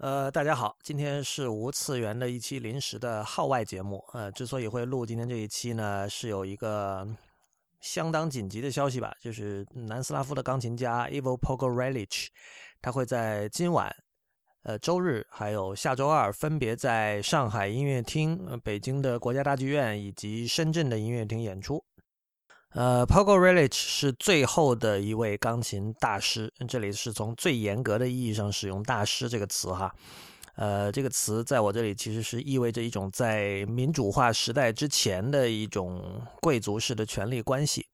呃，大家好，今天是无次元的一期临时的号外节目。呃，之所以会录今天这一期呢，是有一个相当紧急的消息吧，就是南斯拉夫的钢琴家 Ivo Pogorelich，他会在今晚、呃周日还有下周二分别在上海音乐厅、北京的国家大剧院以及深圳的音乐厅演出。呃，Pogorelich 是最后的一位钢琴大师，这里是从最严格的意义上使用“大师”这个词哈。呃，这个词在我这里其实是意味着一种在民主化时代之前的一种贵族式的权力关系。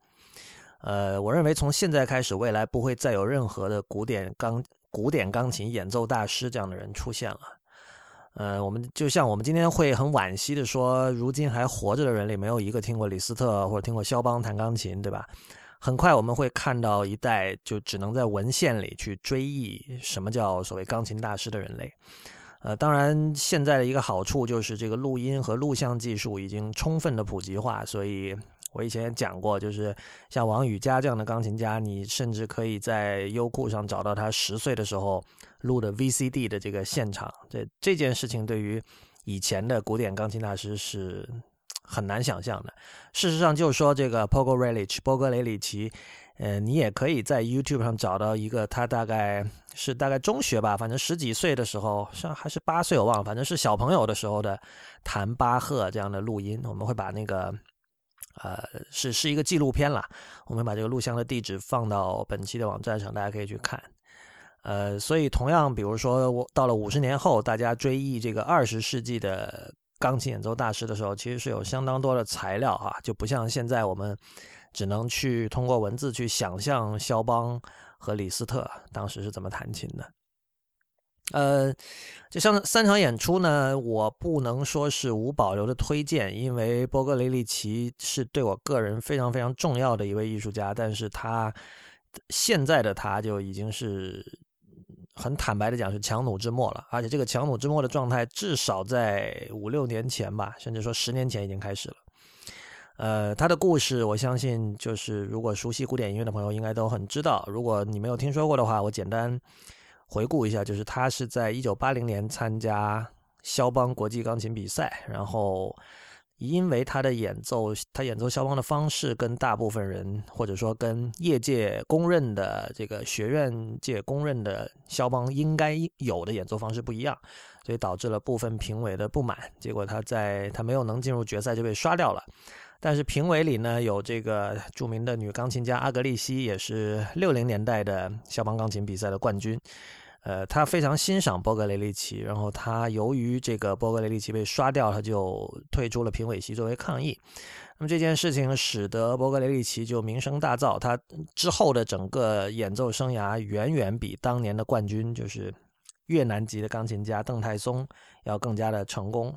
呃，我认为从现在开始，未来不会再有任何的古典钢古典钢琴演奏大师这样的人出现了。呃，我们就像我们今天会很惋惜的说，如今还活着的人里没有一个听过李斯特或者听过肖邦弹钢琴，对吧？很快我们会看到一代就只能在文献里去追忆什么叫所谓钢琴大师的人类。呃，当然现在的一个好处就是这个录音和录像技术已经充分的普及化，所以我以前也讲过，就是像王羽佳这样的钢琴家，你甚至可以在优酷上找到他十岁的时候。录的 VCD 的这个现场，这这件事情对于以前的古典钢琴大师是很难想象的。事实上，就说这个 Pogorelic 波格雷里奇，呃，你也可以在 YouTube 上找到一个他大概是大概中学吧，反正十几岁的时候，上还是八岁我忘了，反正是小朋友的时候的弹巴赫这样的录音。我们会把那个呃是是一个纪录片啦，我们把这个录像的地址放到本期的网站上，大家可以去看。呃，所以同样，比如说我到了五十年后，大家追忆这个二十世纪的钢琴演奏大师的时候，其实是有相当多的材料哈，就不像现在我们只能去通过文字去想象肖邦和李斯特当时是怎么弹琴的。呃，这三三场演出呢，我不能说是无保留的推荐，因为波格雷利奇是对我个人非常非常重要的一位艺术家，但是他现在的他就已经是。很坦白的讲，是强弩之末了，而且这个强弩之末的状态，至少在五六年前吧，甚至说十年前已经开始了。呃，他的故事，我相信就是如果熟悉古典音乐的朋友应该都很知道。如果你没有听说过的话，我简单回顾一下，就是他是在一九八零年参加肖邦国际钢琴比赛，然后。因为他的演奏，他演奏肖邦的方式跟大部分人，或者说跟业界公认的这个学院界公认的肖邦应该有的演奏方式不一样，所以导致了部分评委的不满。结果他在他没有能进入决赛就被刷掉了。但是评委里呢，有这个著名的女钢琴家阿格丽西，也是六零年代的肖邦钢琴比赛的冠军。呃，他非常欣赏波格雷利奇，然后他由于这个波格雷利奇被刷掉，他就退出了评委席作为抗议。那么这件事情使得波格雷利奇就名声大噪，他之后的整个演奏生涯远远比当年的冠军，就是越南籍的钢琴家邓泰松要更加的成功。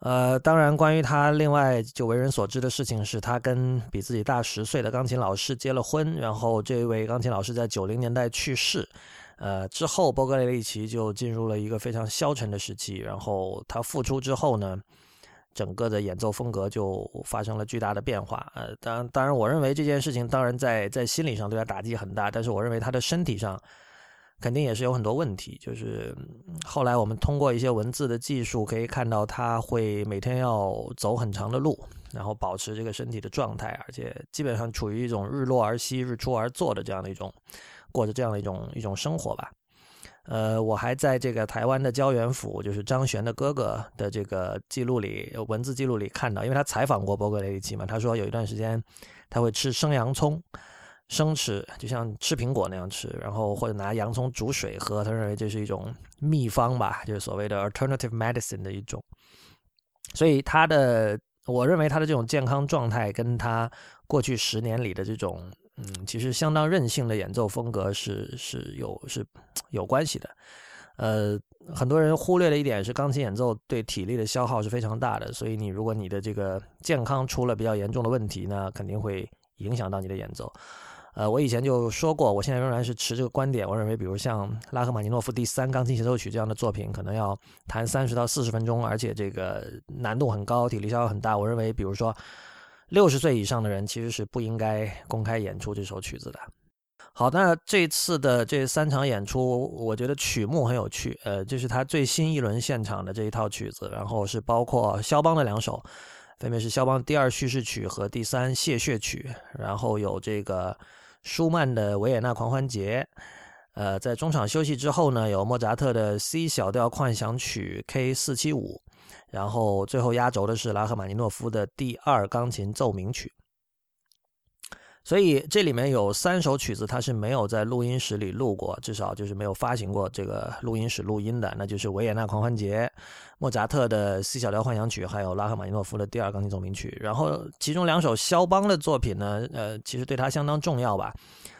呃，当然，关于他另外就为人所知的事情是，他跟比自己大十岁的钢琴老师结了婚，然后这位钢琴老师在九零年代去世。呃，之后波格雷利奇就进入了一个非常消沉的时期。然后他复出之后呢，整个的演奏风格就发生了巨大的变化。呃，当，当然，我认为这件事情当然在在心理上对他打击很大，但是我认为他的身体上肯定也是有很多问题。就是后来我们通过一些文字的技术可以看到，他会每天要走很长的路，然后保持这个身体的状态，而且基本上处于一种日落而息、日出而作的这样的一种。过着这样的一种一种生活吧，呃，我还在这个台湾的焦元溥，就是张悬的哥哥的这个记录里，文字记录里看到，因为他采访过波格雷利奇嘛，他说有一段时间他会吃生洋葱，生吃，就像吃苹果那样吃，然后或者拿洋葱煮水喝，他认为这是一种秘方吧，就是所谓的 alternative medicine 的一种，所以他的，我认为他的这种健康状态跟他过去十年里的这种。嗯，其实相当任性的演奏风格是是有是有关系的。呃，很多人忽略了一点是，钢琴演奏对体力的消耗是非常大的。所以你如果你的这个健康出了比较严重的问题呢，肯定会影响到你的演奏。呃，我以前就说过，我现在仍然是持这个观点。我认为，比如像拉赫玛尼诺夫第三钢琴协奏曲这样的作品，可能要弹三十到四十分钟，而且这个难度很高，体力消耗很大。我认为，比如说。六十岁以上的人其实是不应该公开演出这首曲子的。好，那这次的这三场演出，我觉得曲目很有趣。呃，这是他最新一轮现场的这一套曲子，然后是包括肖邦的两首，分别是肖邦第二叙事曲和第三谢血曲，然后有这个舒曼的维也纳狂欢节。呃，在中场休息之后呢，有莫扎特的 C 小调幻想曲 K 四七五，然后最后压轴的是拉赫玛尼诺夫的第二钢琴奏鸣曲。所以这里面有三首曲子，它是没有在录音室里录过，至少就是没有发行过这个录音室录音的，那就是维也纳狂欢节、莫扎特的 C 小调幻想曲，还有拉赫玛尼诺夫的第二钢琴奏鸣曲。然后其中两首肖邦的作品呢，呃，其实对他相当重要吧。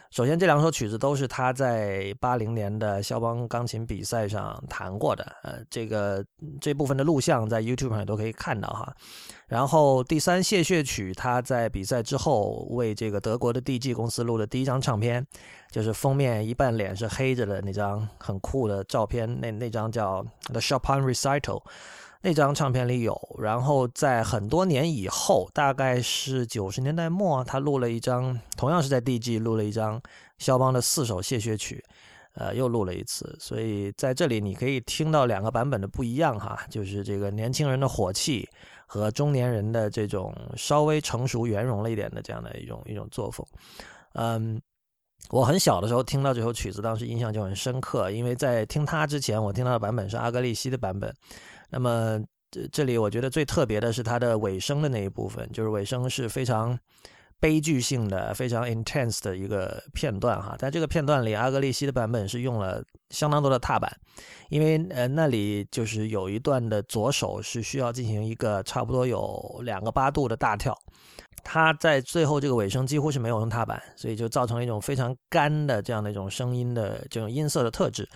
首先，这两首曲子都是他在八零年的肖邦钢琴比赛上弹过的，呃，这个这部分的录像在 YouTube 上也都可以看到哈。然后第三谢血曲，他在比赛之后为这个德国的 DG 公司录的第一张唱片，就是封面一半脸是黑着的那张很酷的照片，那那张叫 The Chopin Recital。那张唱片里有，然后在很多年以后，大概是九十年代末，他录了一张，同样是在 DG 录了一张肖邦的四首谢血曲，呃，又录了一次。所以在这里你可以听到两个版本的不一样哈，就是这个年轻人的火气和中年人的这种稍微成熟圆融了一点的这样的一种一种作风。嗯，我很小的时候听到这首曲子，当时印象就很深刻，因为在听它之前，我听到的版本是阿格利西的版本。那么这这里我觉得最特别的是它的尾声的那一部分，就是尾声是非常悲剧性的、非常 intense 的一个片段哈。在这个片段里，阿格利西的版本是用了相当多的踏板，因为呃那里就是有一段的左手是需要进行一个差不多有两个八度的大跳，他在最后这个尾声几乎是没有用踏板，所以就造成了一种非常干的这样的一种声音的这种音色的特质。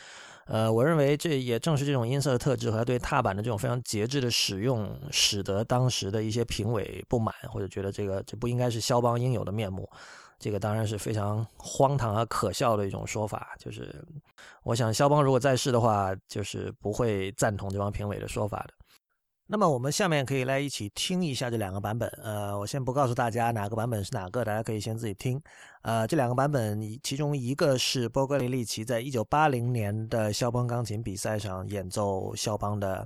呃，我认为这也正是这种音色的特质和他对踏板的这种非常节制的使用，使得当时的一些评委不满，或者觉得这个这不应该是肖邦应有的面目。这个当然是非常荒唐啊可笑的一种说法。就是我想，肖邦如果在世的话，就是不会赞同这帮评委的说法的。那么我们下面可以来一起听一下这两个版本。呃，我先不告诉大家哪个版本是哪个，大家可以先自己听。呃，这两个版本，其中一个是波格里利奇在一九八零年的肖邦钢琴比赛上演奏肖邦的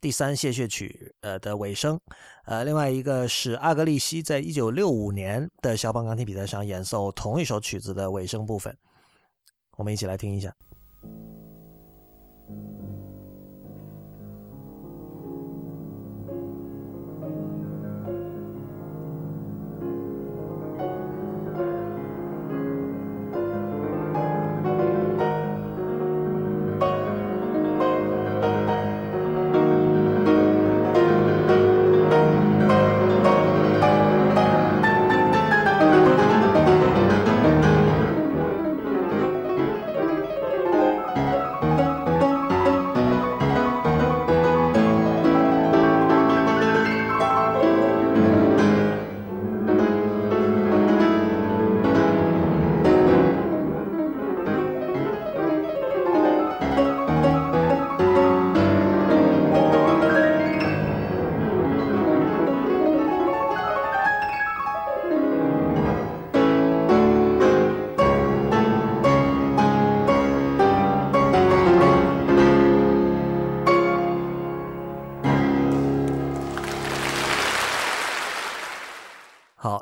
第三谢血曲，呃的尾声。呃，另外一个是阿格利希在一九六五年的肖邦钢琴比赛上演奏同一首曲子的尾声部分。我们一起来听一下。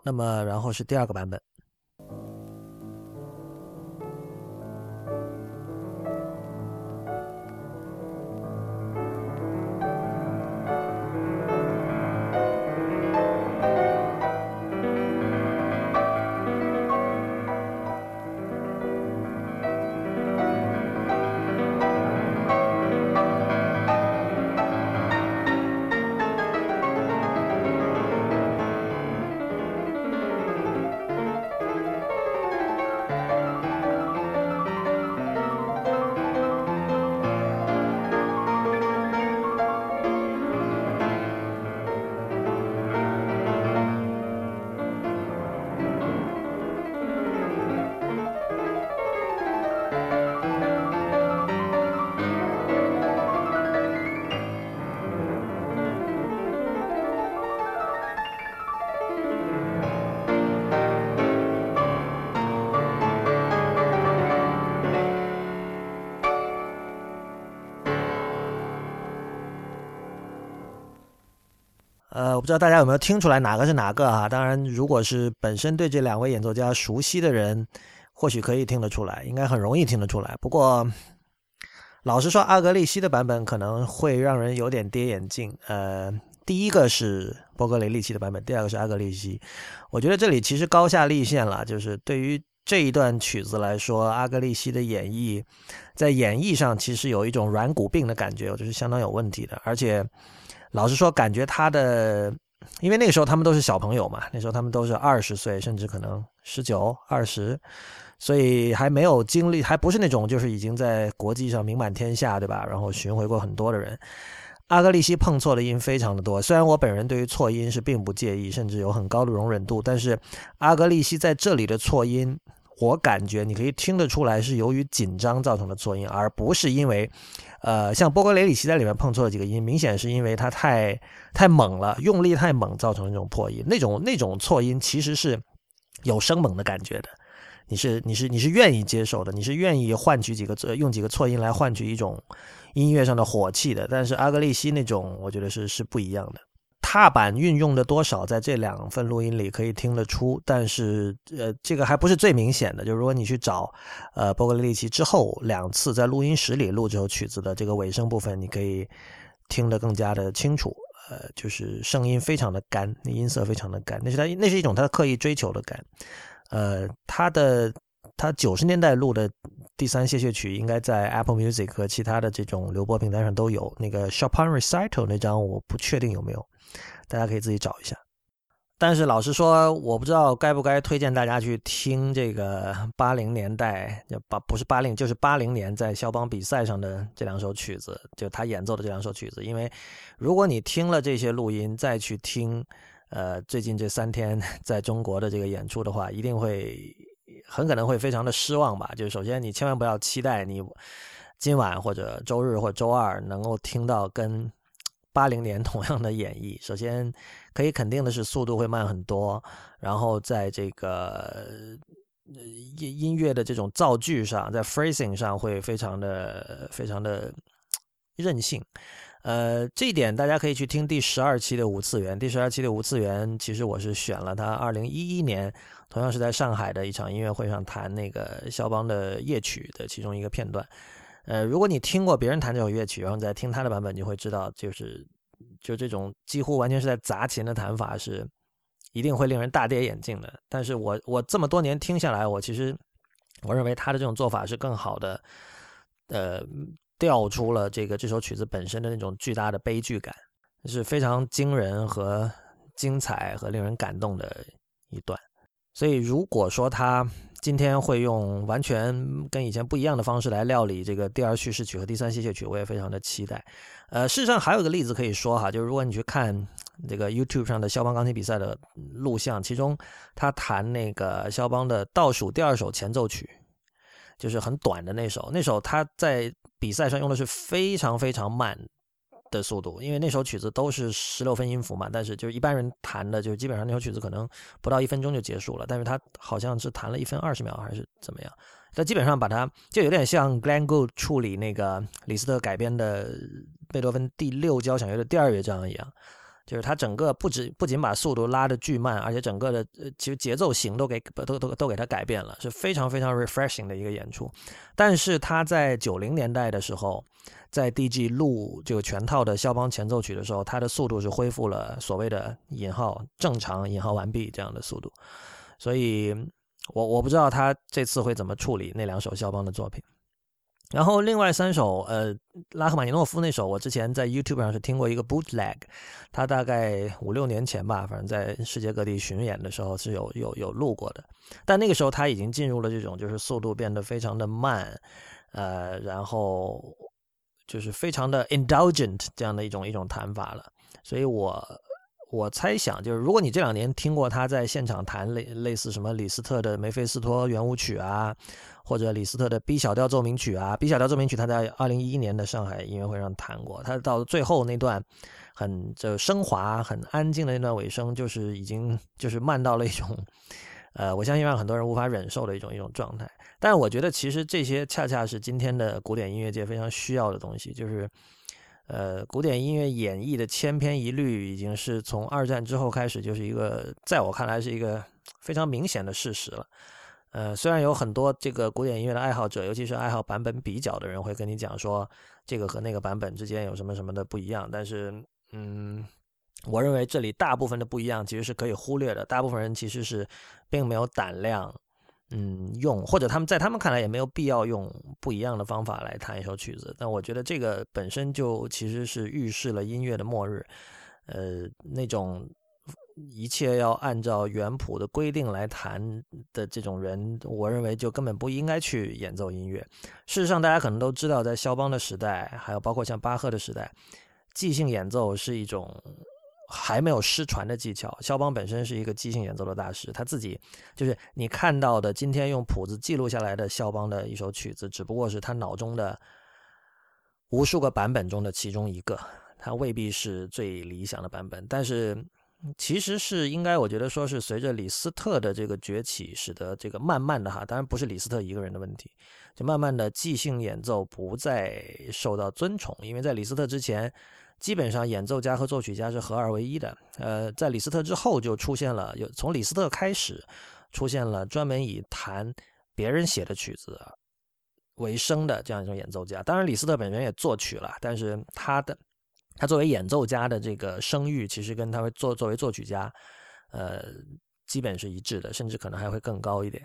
那么，然后是第二个版本。呃，我不知道大家有没有听出来哪个是哪个啊？当然，如果是本身对这两位演奏家熟悉的人，或许可以听得出来，应该很容易听得出来。不过，老实说，阿格利西的版本可能会让人有点跌眼镜。呃，第一个是波格雷利奇的版本，第二个是阿格利西。我觉得这里其实高下立现了，就是对于这一段曲子来说，阿格利西的演绎在演绎上其实有一种软骨病的感觉，我觉得是相当有问题的。而且，老实说，感觉他的，因为那个时候他们都是小朋友嘛，那时候他们都是二十岁，甚至可能十九、二十。所以还没有经历，还不是那种就是已经在国际上名满天下，对吧？然后巡回过很多的人，阿格利西碰错的音非常的多。虽然我本人对于错音是并不介意，甚至有很高的容忍度，但是阿格利西在这里的错音，我感觉你可以听得出来是由于紧张造成的错音，而不是因为，呃，像波格雷里奇在里面碰错了几个音，明显是因为他太太猛了，用力太猛造成那种破音。那种那种错音其实是有生猛的感觉的。你是你是你是愿意接受的，你是愿意换取几个用几个错音来换取一种音乐上的火气的。但是阿格利西那种，我觉得是是不一样的。踏板运用的多少，在这两份录音里可以听得出，但是呃，这个还不是最明显的。就是如果你去找呃波格利奇之后两次在录音室里录这首曲子的这个尾声部分，你可以听得更加的清楚。呃，就是声音非常的干，那音色非常的干，那是他那是一种他刻意追求的干。呃，他的他九十年代录的第三谢谢曲，应该在 Apple Music 和其他的这种流播平台上都有。那个 Chopin Recital 那张我不确定有没有，大家可以自己找一下。但是老实说，我不知道该不该推荐大家去听这个 八零年代，就八不是八零就是八零年在肖邦比赛上的这两首曲子，就他演奏的这两首曲子。因为如果你听了这些录音再去听。呃，最近这三天 在中国的这个演出的话，一定会很可能会非常的失望吧。就是首先，你千万不要期待你今晚或者周日或周二能够听到跟八零年同样的演绎。首先，可以肯定的是速度会慢很多，然后在这个音音乐的这种造句上，在 phrasing 上会非常的非常的任性。呃，这一点大家可以去听第十二期的五次元。第十二期的五次元，其实我是选了他二零一一年，同样是在上海的一场音乐会上弹那个肖邦的夜曲的其中一个片段。呃，如果你听过别人弹这首乐曲，然后再听他的版本，你会知道，就是就这种几乎完全是在砸琴的弹法，是一定会令人大跌眼镜的。但是我我这么多年听下来，我其实我认为他的这种做法是更好的。呃。调出了这个这首曲子本身的那种巨大的悲剧感，是非常惊人和精彩和令人感动的一段。所以，如果说他今天会用完全跟以前不一样的方式来料理这个第二叙事曲和第三谢谢曲，我也非常的期待。呃，事实上还有个例子可以说哈，就是如果你去看这个 YouTube 上的肖邦钢琴比赛的录像，其中他弹那个肖邦的倒数第二首前奏曲。就是很短的那首，那首他在比赛上用的是非常非常慢的速度，因为那首曲子都是十六分音符嘛。但是就是一般人弹的，就是基本上那首曲子可能不到一分钟就结束了，但是他好像是弹了一分二十秒还是怎么样？他基本上把它就有点像 Glenn Gould 处理那个李斯特改编的贝多芬第六交响乐的第二乐章一样。就是它整个不止不仅把速度拉的巨慢，而且整个的呃其实节奏型都给都都都给它改变了，是非常非常 refreshing 的一个演出。但是他在九零年代的时候，在 DG 录这个全套的肖邦前奏曲的时候，它的速度是恢复了所谓的引号正常引号完毕这样的速度。所以我我不知道他这次会怎么处理那两首肖邦的作品。然后另外三首，呃，拉赫玛尼诺夫那首，我之前在 YouTube 上是听过一个 bootleg，他大概五六年前吧，反正在世界各地巡演的时候是有有有录过的，但那个时候他已经进入了这种就是速度变得非常的慢，呃，然后就是非常的 indulgent 这样的一种一种弹法了，所以我。我猜想，就是如果你这两年听过他在现场弹类类似什么李斯特的梅菲斯托圆舞曲啊，或者李斯特的 B 小调奏鸣曲啊，B 小调奏鸣曲他在二零一一年的上海音乐会上弹过，他到最后那段很就升华、很安静的那段尾声，就是已经就是慢到了一种，呃，我相信让很多人无法忍受的一种一种状态。但是我觉得其实这些恰恰是今天的古典音乐界非常需要的东西，就是。呃，古典音乐演绎的千篇一律，已经是从二战之后开始，就是一个在我看来是一个非常明显的事实了。呃，虽然有很多这个古典音乐的爱好者，尤其是爱好版本比较的人，会跟你讲说这个和那个版本之间有什么什么的不一样，但是，嗯，我认为这里大部分的不一样其实是可以忽略的。大部分人其实是并没有胆量。嗯，用或者他们在他们看来也没有必要用不一样的方法来弹一首曲子，但我觉得这个本身就其实是预示了音乐的末日。呃，那种一切要按照原谱的规定来弹的这种人，我认为就根本不应该去演奏音乐。事实上，大家可能都知道，在肖邦的时代，还有包括像巴赫的时代，即兴演奏是一种。还没有失传的技巧。肖邦本身是一个即兴演奏的大师，他自己就是你看到的今天用谱子记录下来的肖邦的一首曲子，只不过是他脑中的无数个版本中的其中一个，他未必是最理想的版本。但是其实是应该，我觉得说是随着李斯特的这个崛起，使得这个慢慢的哈，当然不是李斯特一个人的问题，就慢慢的即兴演奏不再受到尊崇，因为在李斯特之前。基本上演奏家和作曲家是合二为一的。呃，在李斯特之后就出现了，有从李斯特开始出现了专门以弹别人写的曲子为生的这样一种演奏家。当然，李斯特本人也作曲了，但是他的他作为演奏家的这个声誉，其实跟他作作为作曲家，呃，基本是一致的，甚至可能还会更高一点。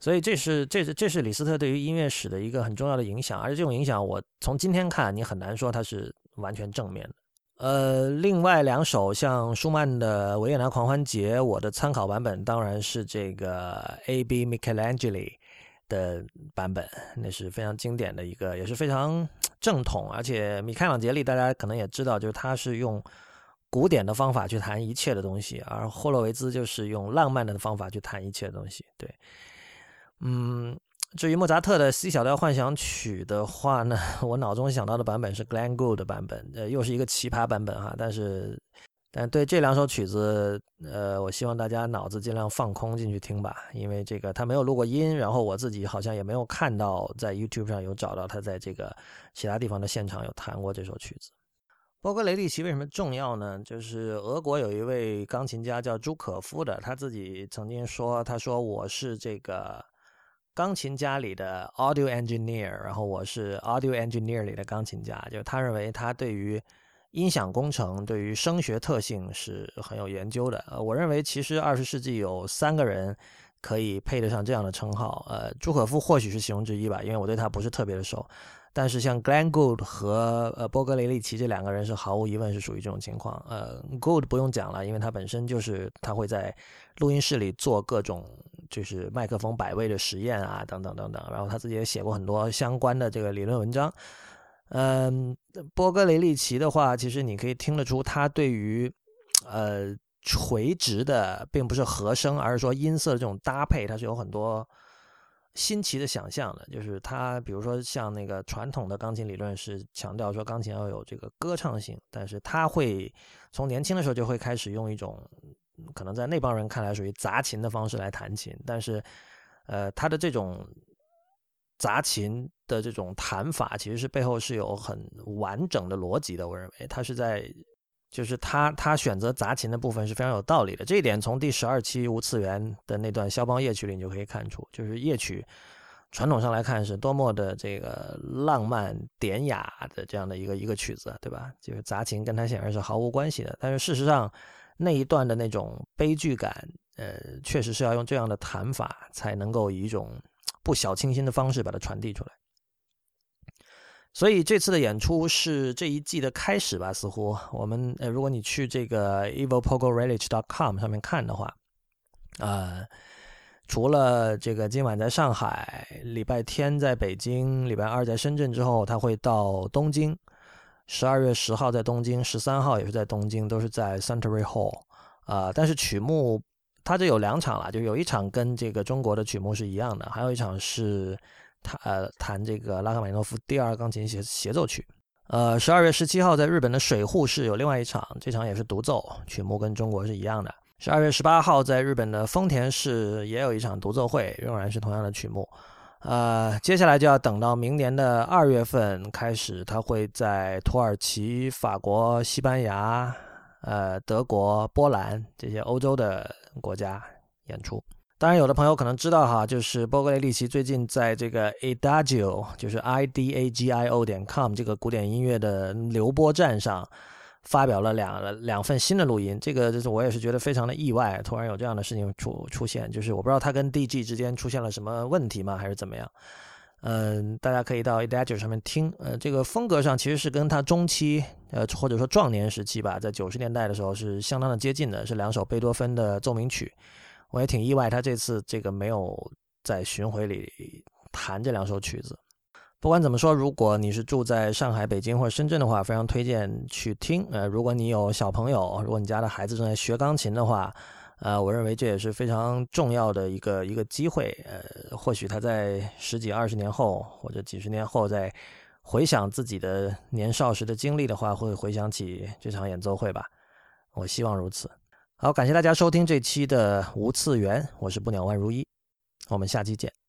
所以这是这是这是李斯特对于音乐史的一个很重要的影响，而且这种影响我从今天看，你很难说他是。完全正面的。呃，另外两首像舒曼的《维也纳狂欢节》，我的参考版本当然是这个 A.B. Michelangelo 的版本，那是非常经典的一个，也是非常正统。而且米开朗杰利大家可能也知道，就是他是用古典的方法去弹一切的东西，而霍洛维兹就是用浪漫的方法去弹一切的东西。对，嗯。至于莫扎特的 C 小调幻想曲的话呢，我脑中想到的版本是 Glenn Gould 的版本，呃，又是一个奇葩版本哈。但是，但对这两首曲子，呃，我希望大家脑子尽量放空进去听吧，因为这个他没有录过音，然后我自己好像也没有看到在 YouTube 上有找到他在这个其他地方的现场有弹过这首曲子。波格雷利奇为什么重要呢？就是俄国有一位钢琴家叫朱可夫的，他自己曾经说，他说我是这个。钢琴家里的 audio engineer，然后我是 audio engineer 里的钢琴家，就他认为他对于音响工程、对于声学特性是很有研究的。呃，我认为其实二十世纪有三个人可以配得上这样的称号，呃，朱可夫或许是其中之一吧，因为我对他不是特别的熟。但是像 Glenn Gould 和呃波格雷利奇这两个人是毫无疑问是属于这种情况。呃，Gould 不用讲了，因为他本身就是他会在录音室里做各种。就是麦克风摆位的实验啊，等等等等。然后他自己也写过很多相关的这个理论文章。嗯，波格雷利奇的话，其实你可以听得出他对于呃垂直的，并不是和声，而是说音色的这种搭配，他是有很多新奇的想象的。就是他，比如说像那个传统的钢琴理论是强调说钢琴要有这个歌唱性，但是他会从年轻的时候就会开始用一种。可能在那帮人看来属于杂琴的方式来弹琴，但是，呃，他的这种杂琴的这种弹法，其实是背后是有很完整的逻辑的。我认为他是在，就是他他选择杂琴的部分是非常有道理的。这一点从第十二期无次元的那段肖邦夜曲里你就可以看出，就是夜曲传统上来看是多么的这个浪漫典雅的这样的一个一个曲子，对吧？就是杂琴跟它显然是毫无关系的，但是事实上。那一段的那种悲剧感，呃，确实是要用这样的弹法才能够以一种不小清新的方式把它传递出来。所以这次的演出是这一季的开始吧？似乎我们呃，如果你去这个 evilpogorelic.com 上面看的话，呃，除了这个今晚在上海，礼拜天在北京，礼拜二在深圳之后，他会到东京。十二月十号在东京，十三号也是在东京，都是在 Century Hall，啊，但是曲目它这有两场了，就有一场跟这个中国的曲目是一样的，还有一场是弹呃弹这个拉赫玛尼诺夫第二钢琴协协奏曲。呃，十二月十七号在日本的水户市有另外一场，这场也是独奏，曲目跟中国是一样的。十二月十八号在日本的丰田市也有一场独奏会，仍然是同样的曲目。呃，接下来就要等到明年的二月份开始，他会在土耳其、法国、西班牙、呃德国、波兰这些欧洲的国家演出。当然，有的朋友可能知道哈，就是波格雷利奇最近在这个 Adagio，就是 I D A G I O 点 com 这个古典音乐的流播站上，发表了两两份新的录音。这个就是我也是觉得非常的意外，突然有这样的事情出出现，就是我不知道他跟 D G 之间出现了什么问题吗，还是怎么样？嗯，大家可以到 Adagio 上面听。呃，这个风格上其实是跟他中期，呃或者说壮年时期吧，在九十年代的时候是相当的接近的，是两首贝多芬的奏鸣曲。我也挺意外，他这次这个没有在巡回里弹这两首曲子。不管怎么说，如果你是住在上海、北京或者深圳的话，非常推荐去听。呃，如果你有小朋友，如果你家的孩子正在学钢琴的话，呃，我认为这也是非常重要的一个一个机会。呃，或许他在十几、二十年后或者几十年后，再回想自己的年少时的经历的话，会回想起这场演奏会吧。我希望如此。好，感谢大家收听这期的无次元，我是不鸟万如一，我们下期见。